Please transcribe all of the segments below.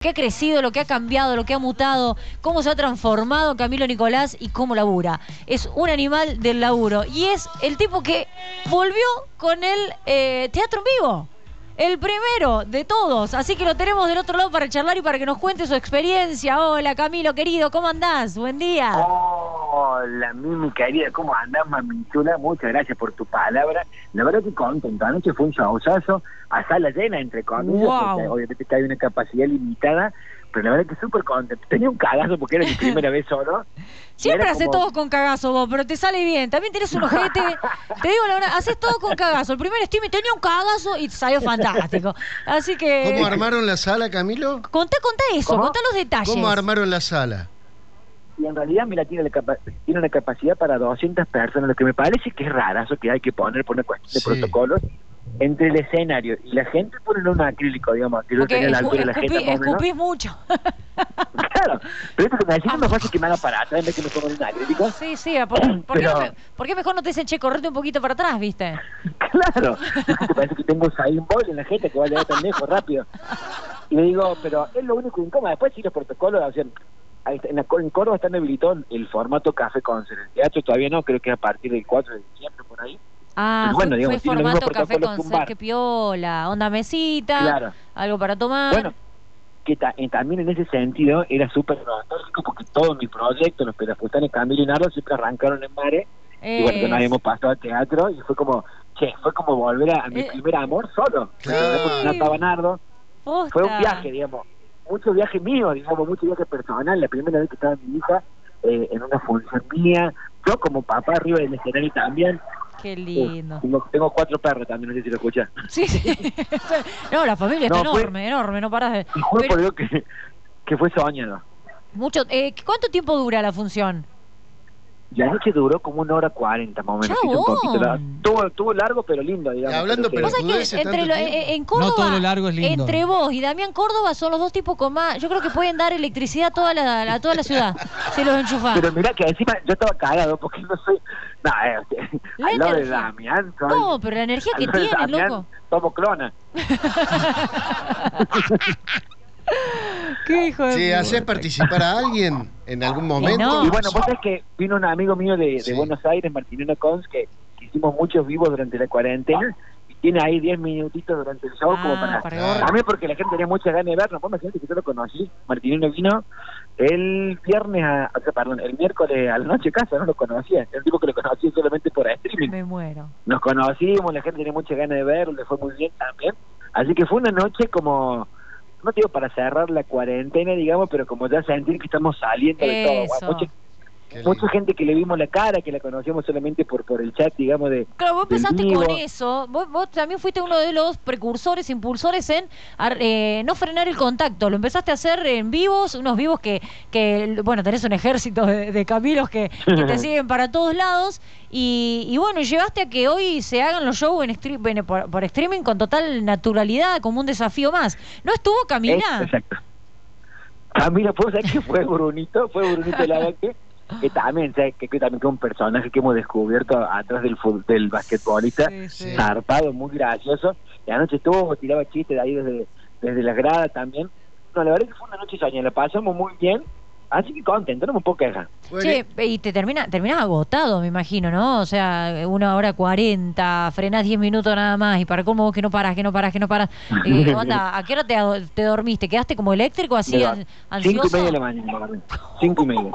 que ha crecido, lo que ha cambiado, lo que ha mutado, cómo se ha transformado Camilo Nicolás y cómo labura. Es un animal del laburo y es el tipo que volvió con el eh, teatro vivo. El primero de todos, así que lo tenemos del otro lado para charlar y para que nos cuente su experiencia. Hola Camilo, querido, ¿cómo andás? Buen día. Hola, Mimi querida, ¿cómo andás, mamichula? Muchas gracias por tu palabra. La verdad que contento. Anoche fue un showzazo a sala llena, entre comillas, Wow. porque obviamente que hay una capacidad limitada, pero la verdad que súper contento. Tenía un cagazo porque era mi primera vez solo. Siempre haces como- todo con cagazo vos, pero te sale bien. También tenés un ojete. te digo la verdad, haces todo con cagazo. El primer streaming tenía un cagazo y te salió fantástico. Así que. ¿Cómo armaron la sala, Camilo? Contá, contá eso, ¿Cómo? contá los detalles. ¿Cómo armaron la sala? Y en realidad, mira, tiene, la capa- tiene una capacidad para 200 personas, lo que me parece que es rarazo que hay que poner por una cuestión de Sí. protocolos. Entre el escenario y la gente ponen un acrílico, digamos, que yo tenía la altura de la más menos. escupís mucho. Claro, pero esto que me decís es más fácil que me haga para atrás en vez que me pongan un acrílico. Sí, sí, ¿por, por qué, Pero- no me- por qué mejor no te dicen, che, correte un poquito para atrás, viste? Claro, me parece que tengo un Bolt en la jeta que va a llegar tan lejos rápido. Y le digo, pero es lo único incómodo. Después sí los protocolos, o sea, está, en, la, en Córdoba están habilitados el formato café concert. El teatro todavía no, creo que a partir del 4 de diciembre por ahí. Ah, bueno, fue, digamos, fue formato café con bar. que piola, onda mesita, Claro. algo para tomar. Bueno, que ta- eh, también en ese sentido era súper nostálgico porque todos mis proyectos, los Pelafustanes, Camilo y Nardo, siempre arrancaron en Mare. Y bueno, Es- habíamos pasado al teatro y fue como, che, fue como volver a, a mi Eh. primer amor solo. Claro. Porque no estaba Nardo. posta. Fue un viaje, digamos, mucho viaje mío, digamos, mucho viaje personal. La primera vez que estaba mi hija eh, en una función mía, yo como papá arriba del escenario también. Qué lindo. tengo, tengo cuatro perros también, no sé si lo escuchas. Sí, sí. no, la familia está No, fue- enorme, enorme, no parás de... Y juro Pero por Dios que, que fue soñado. mucho, eh, ¿Cuánto tiempo dura la función? La noche duró como una hora cuarenta más o menos. Chabón. un poquito largo. Tuvo, tuvo largo, pero lindo, digamos. Hablando, pero Vos que- entre lo- eh, en Córdoba, No todo lo largo es lindo. entre vos y Damián Córdoba son los dos tipos con más, yo creo que pueden dar electricidad a toda la, a toda la ciudad, si los enchufás. Pero mira que encima yo estaba cagado porque no soy. No, eh, La al lado de. Damián. soy- No, pero la energía que tienen, Damián, loco. Somos clonas. ¿Qué hijo de Si puta? haces participar a alguien en algún momento. no. Y bueno, vos sabés que vino un amigo mío de, de Sí. Buenos Aires, Martinino Cons, que, que hicimos muchos vivos durante la cuarentena y tiene ahí 10 minutitos durante el show como Ah, para... para. A mí porque la gente tenía muchas ganas de verlo. Vos imagínate que yo lo conocí. Martinino vino el viernes, a, o sea, perdón, el miércoles a la noche casa, no lo conocía. Era un tipo que lo conocía solamente por streaming. Me muero. Nos conocimos, la gente tenía muchas ganas de verlo, le fue muy bien también. Así que fue una noche como, no digo para cerrar la cuarentena, digamos, pero como ya sentir que estamos saliendo de todo. Eso. Lindo. Mucha gente que le vimos la cara, que la conocíamos solamente por por el chat, digamos, de... Claro, vos empezaste vivo. con eso. Vos, vos también fuiste uno de los precursores, impulsores en ar- eh, no frenar el contacto. Lo empezaste a hacer en vivos, unos vivos que, que bueno, tenés un ejército de, de Camilos que, que te siguen para todos lados. Y, y bueno, llevaste a que hoy se hagan los shows en stream- bueno, por, por streaming con total naturalidad, como un desafío más. ¿No estuvo Camila? Exacto. Camila, ¿puedo saber que fue Brunito? Fue Brunito Lavaque, que también, ¿sabes? Que, que también que un personaje que hemos descubierto atrás del, del basquetbolista. Sí, sí. zarpado, muy gracioso. Y anoche estuvo, tiraba chistes de ahí desde, desde las gradas también. No, la verdad que fue una noche soñada, la pasamos muy bien. Así que contento, no me puedo quejar. Che, y te termina, terminás agotado, me imagino, ¿no? O sea, una hora cuarenta, frenás diez minutos nada más, y para cómo vos que no parás, que no parás, que no parás. Eh, onda, ¿a qué hora te, te dormiste? ¿Quedaste como eléctrico así, an- levanto. Cinco y ansioso? media de la mañana. Cinco y media.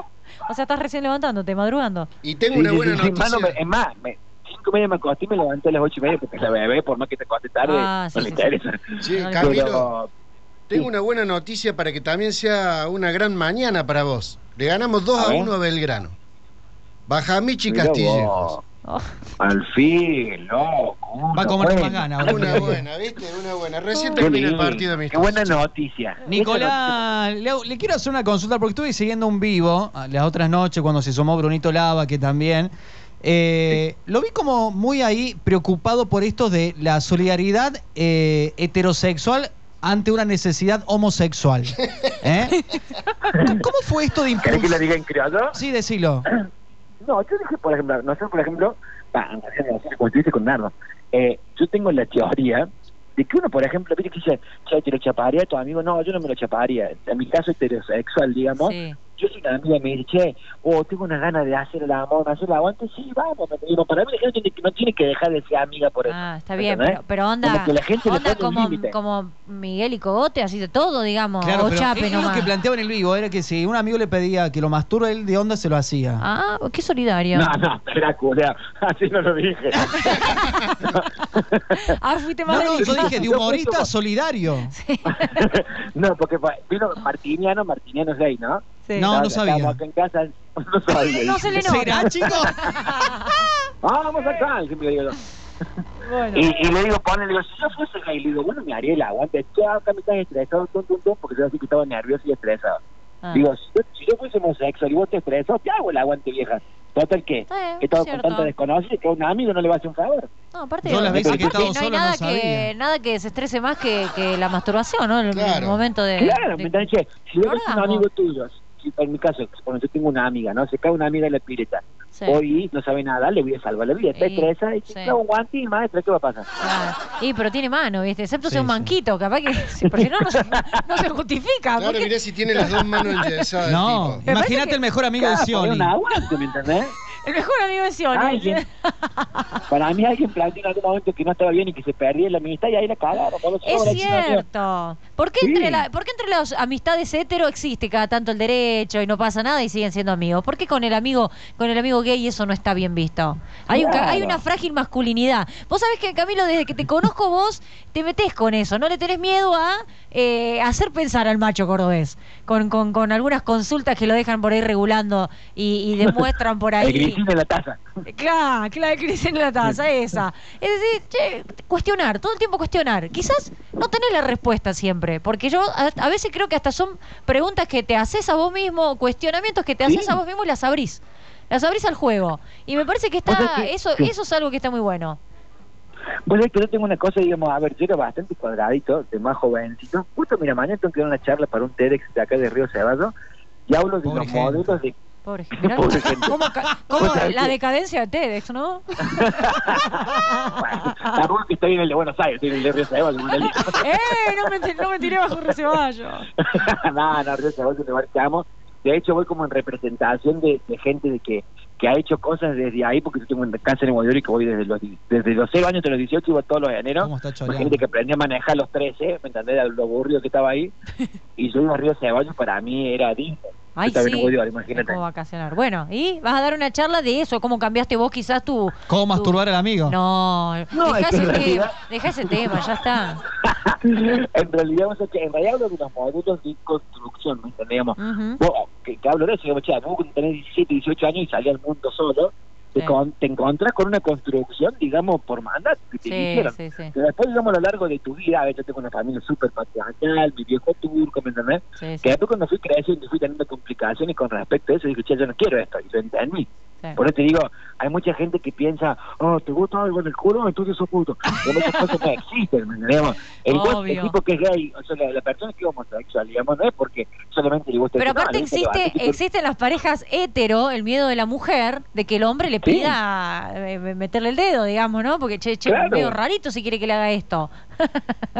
O sea, estás recién levantándote, madrugando. y tengo Sí, una sí, buena sí, noticia. mano, me- es más, me- cinco y media me acosté y me levanté a las ocho y media porque la bebé, por más que te acostes tarde, Ah, sí, no le sí, sí. interesa. Sí, Camilo, Pero, tengo sí. una buena noticia para que también sea una gran mañana para vos. Le ganamos 2 A a ver. 1 a Belgrano. Bajamichi Castillo. Oh, Al fin, loco. Va con una más ganas. Una buena, ¿viste? Una buena. Recién Qué termina el partido Qué amistoso. buena noticia. Nicolás, le, le quiero hacer una consulta porque estuve siguiendo un vivo las otras noches cuando se sumó Brunito Lava, que también. eh, Lo vi como muy ahí preocupado por esto de la solidaridad eh, heterosexual ante una necesidad homosexual. ¿Eh? ¿Cómo fue esto de ¿Querés que lo diga en criollo? Sí, decilo. No, yo dije, por ejemplo, nosotros, por ejemplo, bah, como tú con Nardo, eh, yo tengo la teoría de que uno, por ejemplo, viste que dice, che, te lo chaparía a tu amigo, no, yo no me lo chaparía. En mi caso heterosexual, digamos. Yo soy una amiga y me dice, che, oh, tengo una ganas de hacer el amor, hacer el aguante, sí, vamos, me digo, para mí la gente no tiene que dejar de ser amiga por eso. Ah, está bien, pero, pero onda, Como que la gente onda como, como Miguel y Cogote, así de todo, digamos, Claro, o pero chape él lo nomás. que planteaba en el vivo era que si un amigo le pedía que lo masturbe, él de onda se lo hacía. Ah, qué solidario. No, no, espera, culea, así no lo dije. Ah, fuiste No, más no, yo delicado. dije de humorista solidario. no, porque vino Martiniano, Martiniano es gay, ¿no? Sí. No, no sabía. acá en casa, no sabía. No se le nota. ¿Será, chicos? Vamos acá, siempre digo yo. Bueno. Y, y le digo, ponle, le digo, si yo fuese gay, le digo, bueno, me haría el aguante. Tú acá me estás estresado, tum, tum, tum, porque yo así que estaba nervioso y estresado. Ah. Digo, si yo, si yo fuese homosexual y vos te estresas, te hago el aguante, vieja. Total, ¿qué? Está bien, Que todo con cierto. tanta desconocida que a un amigo no le va a hacer un favor. No, aparte, Yo las veces que he aparte estado no hay solo no nada que, sabía. nada que se estrese más que, que la masturbación, ¿no? El, el Claro. momento de... Claro, de- ¿me? Che, Si yo ves un amigo tuyo, en mi caso, bueno, yo tengo una amiga, ¿no? Se cae una amiga en la pileta. Sí. Hoy no sabe nada, le voy a salvar la vida. Está Sí, estresada y sí. un guante y maestra, ¿qué va a pasar? Claro. Y pero tiene mano, ¿viste? Excepto Sí, sea un sí. manquito, capaz que. porque si no, no se, no se justifica. Claro, porque- mirá si tiene las dos manos enyesadas. el No, imagínate que- el mejor amigo de Scioli. un aguante, ¿me entendés? El mejor amigo de Sion. Alguien. Para mí alguien planteó en algún momento que no estaba bien y que se perdía la amistad y ahí la cagaron. Es cierto. ¿Por qué, Sí. entre la, ¿Por qué entre las amistades hetero existe cada tanto el derecho y no pasa nada y siguen siendo amigos? ¿Por qué con el amigo con el amigo gay eso no está bien visto? Hay, un Claro. hay una frágil masculinidad. Vos sabés que, Camilo, desde que te conozco vos, te metés con eso. No le tenés miedo a eh, hacer pensar al macho cordobés. Con, con, con algunas consultas que lo dejan por ahí regulando y, y demuestran por ahí. De la taza. Claro, claro, que dice en la taza, esa. Es decir, che, cuestionar, todo el tiempo cuestionar. Quizás no tenés la respuesta siempre, porque yo a, a veces creo que hasta son preguntas que te haces a vos mismo, cuestionamientos que te haces Sí. a vos mismo y las abrís. Las abrís al juego. Y me parece que está, que- eso, sí. eso es algo que está muy bueno. Pues es que yo tengo una cosa, digamos, a ver, yo era bastante cuadradito, de más jovencito. Justo, mira, mañana tengo que dar una charla para un TEDx de acá de Río Ceballos y hablo de Pobre los modelos de... Pobre gente. Mirá Pobre gente. cómo sabés la decadencia de TEDx, ¿no? Bueno, tampoco que estoy en el de Buenos Aires, estoy en el de Río Ceballos. un. ¡Eh! No me, no me tiré bajo un receballo. no, no, Río Ceballos es un lugar que amo. De hecho, voy como en representación de, de gente de que, que ha hecho cosas desde ahí, porque yo tengo una casa en y que voy desde los, desde los 0 años hasta los 18 y voy todos los enero. ¿Cómo está choreando? Imagínate que aprendí a manejar a los 13, ¿me entendés? Lo aburrido que estaba ahí. Y yo iba a Río Ceballos, para mí era Disney. Ay, sí. Bolívar, Es imagínate. como vacacionar. Bueno, y vas a dar una charla de eso, cómo cambiaste vos quizás tu... ¿Cómo tu- masturbar al amigo? No, No, deja es que en ese, realidad- tema, deja ese tema, ya está. en realidad, o sea, que en realidad hablo de los modelos de construcción, ¿me Ujú. vos, que, que hablo de eso, digamos, che, vos tenés 17, 18 años y salís al mundo solo, te, Sí. con- te encontrás con una construcción, digamos, por mandato que te Sí, hicieron. sí, después, digamos, a lo largo de tu vida, a ver, yo tengo una familia súper patriarcal, mi viejo turco, ¿me entendés? sí, Que después cuando fui creciendo fui teniendo complicaciones con respecto a eso, dije, che, yo no quiero esto, y lo entendí. Sí. Por eso te digo, hay mucha gente que piensa, oh, ¿te gusta algo en el culo? Entonces sos puto. Pero esas cosas no existen, ¿me entendés? El, el tipo que es gay, o sea, la, la persona que es homosexual, digamos, no es porque solamente le gusta Pero el- no, aparte lo existe, artístico. existen las parejas hetero, el miedo de la mujer, de que el hombre le Sí. pida eh, meterle el dedo, digamos, ¿no? Porque, che, che, Claro. medio rarito si quiere que le haga esto.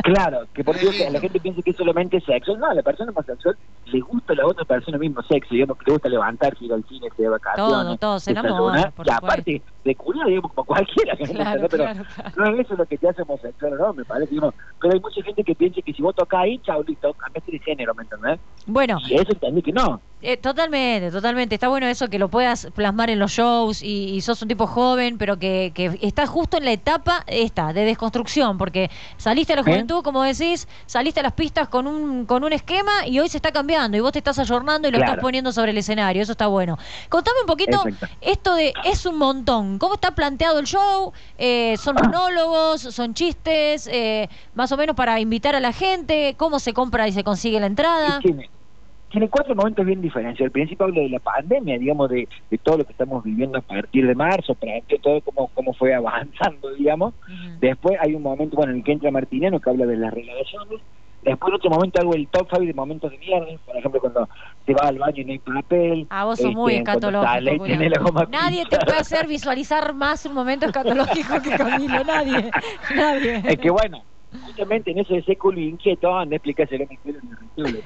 Claro, que porque la gente piensa que es solamente sexo. No, a la persona homosexual le gusta a la otra persona mismo sexo, digamos, que le gusta levantarse, ir al cine, irse de vacaciones. Todo, todo, se enamora, por Y aparte, de culiar, digamos, como cualquiera. ¿me Claro, entendés? Pero claro, no es eso lo que te hace homosexual, no, me parece. digamos. Pero hay mucha gente que piensa que si vos tocas ahí, chao, listo, cambiaste de género, ¿me entendés? Bueno, Y eso entendí que no. Eh, totalmente, totalmente. Está bueno eso que lo puedas plasmar en los shows y, y sos un tipo joven, pero que, que estás justo en la etapa esta de desconstrucción, porque saliste a la ¿Eh? juventud, como decís, saliste a las pistas con un con un esquema y hoy se está cambiando y vos te estás ayornando y lo Claro. estás poniendo sobre el escenario. Eso está bueno. Contame un poquito Exacto. esto de es un montón. ¿Cómo está planteado el show? Eh, ¿Son monólogos? ¿Son chistes? Eh, más o menos para invitar a la gente. ¿Cómo se compra y se consigue la entrada? Tiene, tiene cuatro momentos bien diferentes. Al principio hablo de la pandemia, digamos, de, de todo lo que estamos viviendo a partir de marzo, para que todo cómo, cómo fue avanzando, digamos. Después hay un momento, bueno, en el que entra Martiniano, que habla de las relaciones. Después en otro momento hago el top 5 de momentos de mierda, por ejemplo, cuando te vas al baño y no hay papel. Ah, vos sos este, muy sale escatológico. la goma Nadie te puede hacer visualizar más un momento escatológico que Camilo. Nadie. Nadie. Es que bueno, justamente en eso de ese culo inquieto, anda, explícaselo a mi culo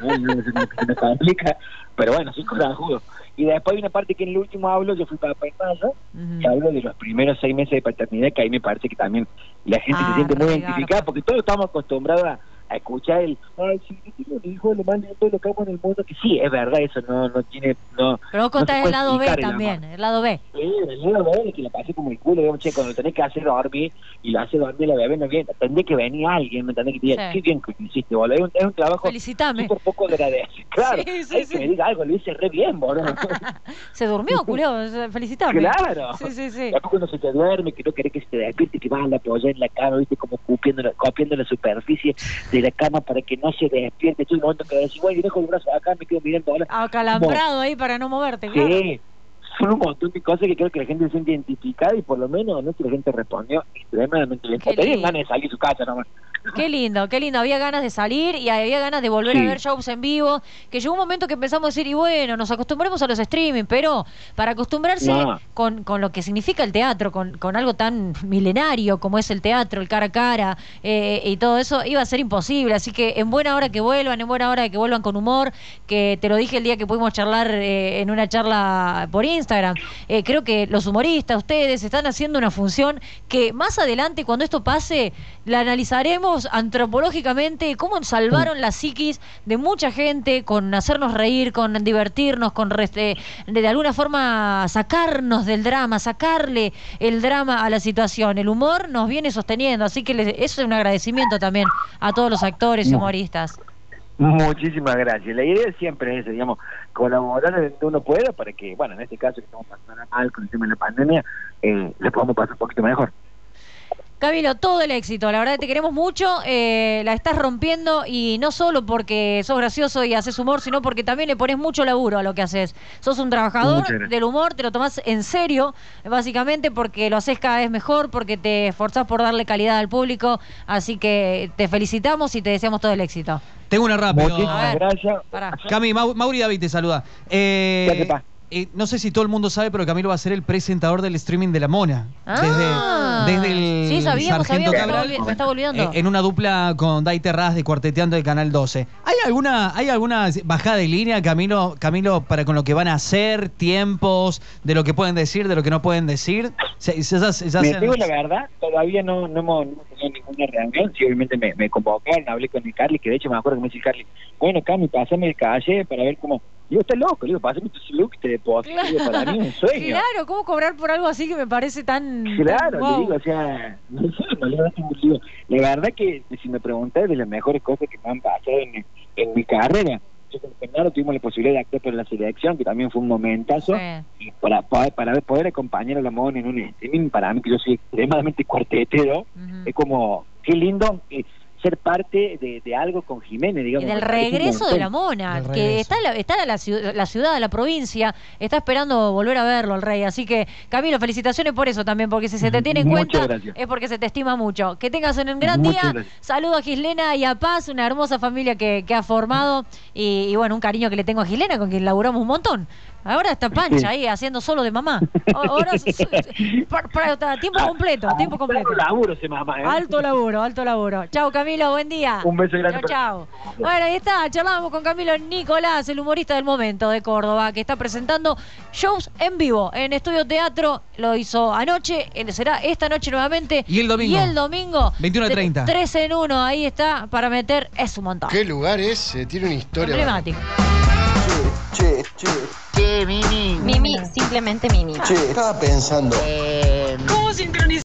¿no? No me complica, pero bueno, soy corajudo. Y después hay una parte que en el último hablo, yo fui papá en mayo, Ujú. y hablo de los primeros seis meses de paternidad, que ahí me parece que también la gente Ah, se siente muy identificada, porque todos estamos acostumbrados a, a escuchar el, ay, sí, yo tengo un hijo, lo más lindo lo que amo en el mundo, que sí, es verdad, eso no, no tiene, no, Pero vos no contás el lado B también, el lado B. Sí, el niño bebé que le pasé como el culo, digamos, che, cuando lo tenés que hacer dormir y lo hace dormir la bebé, no viene, tendría que venir alguien, ¿me entendés? Que diga, Sí. qué bien que hiciste, boludo, es un, es un trabajo Felicitame. súper poco agradecido, claro, Sí, sí, hay sí. que me diga algo, lo hice re bien, boludo. Se durmió, culio, felicitame. claro. Sí, sí, sí. Después cuando se te duerme, que no querés que se te despierte, que vas a la apoyar en la cama, viste, como copiando la, copiando la superficie de la cama para que no se despierte, tú un momento que decís, bueno, yo dejo el brazo acá, me quedo mirando ahora, Acalambrado ahí para no moverte, claro. Sí, son un montón de cosas que creo que la gente se siente identificada y por lo menos nuestra gente respondió extremadamente bien. Tenían ganas de salir de su casa nomás. Qué lindo, qué lindo. Había ganas de salir y había ganas de volver a ver shows en vivo. Que llegó un momento que empezamos a decir, y bueno, nos acostumbremos a los streaming, pero para acostumbrarse No. con, con lo que significa el teatro, con, con algo tan milenario como es el teatro, el cara a cara eh, y todo eso, iba a ser imposible. Así que en buena hora que vuelvan, en buena hora de que vuelvan con humor, que te lo dije el día que pudimos charlar eh, en una charla por Instagram. Eh, creo que los humoristas, ustedes, están haciendo una función que más adelante, cuando esto pase, la analizaremos antropológicamente, cómo salvaron la psiquis de mucha gente con hacernos reír, con divertirnos, con reste- de, de alguna forma sacarnos del drama, sacarle el drama a la situación. El humor nos viene sosteniendo, así que les- eso es un agradecimiento también a todos los actores y humoristas. Muchísimas gracias. La idea siempre es esa, digamos, colaborar donde uno pueda para que, bueno, en este caso que estamos pasando mal con el tema de la pandemia, eh, le podamos pasar un poquito mejor. Camilo, todo el éxito, la verdad que te queremos mucho, eh, la estás rompiendo y no solo porque sos gracioso y haces humor, sino porque también le pones mucho laburo a lo que haces. Sos un trabajador del humor, te lo tomás en serio, básicamente porque lo haces cada vez mejor, porque te esforzás por darle calidad al público, así que te felicitamos y te deseamos todo el éxito. Tengo una rápido. Muchísimas gracias. Pará. Cami, Mau- Mauri David te saluda. Eh. Eh, no sé si todo el mundo sabe, pero Camilo va a ser el presentador del streaming de La Mona. Ah. desde, desde el Sí, sabíamos, Sargento sabíamos, me estaba Cabral. olvi- me estaba olvidando. eh, en una dupla con Dai Terraz de Cuarteteando de Canal 12. ¿Hay alguna, ¿Hay alguna bajada de línea, Camilo, Camilo, para con lo que van a hacer, tiempos, de lo que pueden decir, de lo que no pueden decir? Se- Me se- digo la verdad, todavía no, no, hemos, no hemos tenido ninguna reunión. Sí, obviamente me, me convocaron, hablé con el Carly, que de hecho me acuerdo que me dice el Carly, bueno, Cami, pásame el calle para ver cómo. Digo, estás loco, digo, pásame tu look, te deposito. Digo, para mí es un sueño. Claro, ¿cómo cobrar por algo así que me parece tan... Claro, tan guau? le digo, o sea, no sé, no le motivo. La verdad que si me preguntas de las mejores cosas que me han pasado en, en mi carrera, yo con Fernando tuvimos la posibilidad de actuar por la selección, que también fue un momentazo, Sí. y para, poder- para poder acompañar a la Mona en un streaming, para mí que yo soy extremadamente cuartetero, es como, qué lindo ser parte de, de algo con Jiménez, digamos. parece un regreso de la mona, que está, la, está la, ciudad, la ciudad, la provincia, está esperando volver a verlo el rey. Así que, Camilo, felicitaciones por eso también, porque si se te tiene en Muchas cuenta gracias. es porque se te estima mucho. Que tengas un gran Muchas día. gracias. Saludo a Gislena y a Paz, una hermosa familia que, que ha formado. Y, y bueno, un cariño que le tengo a Gislena, con quien laburamos un montón. Ahora está Pancha Sí. ahí haciendo solo de mamá. Ahora para, tiempo completo, tiempo completo. Alto laburo ese mamá, ¿eh? Alto laburo, alto laburo. Chau Camilo, buen día. Un beso grande Chau, para- chau. Bueno, ahí está, charlábamos con Camilo Nicolás, el humorista del momento de Córdoba, que está presentando shows en vivo en Estudio Teatro. Lo hizo anoche, él será esta noche nuevamente. Y el domingo. Y el domingo. 21:30. 3 en 1, ahí está, para meter, es un montón. ¿Qué lugar es? Eh, Tiene una historia. Emblemático. Che, che, Mimi, simplemente Mimi. che, estaba pensando. Eh,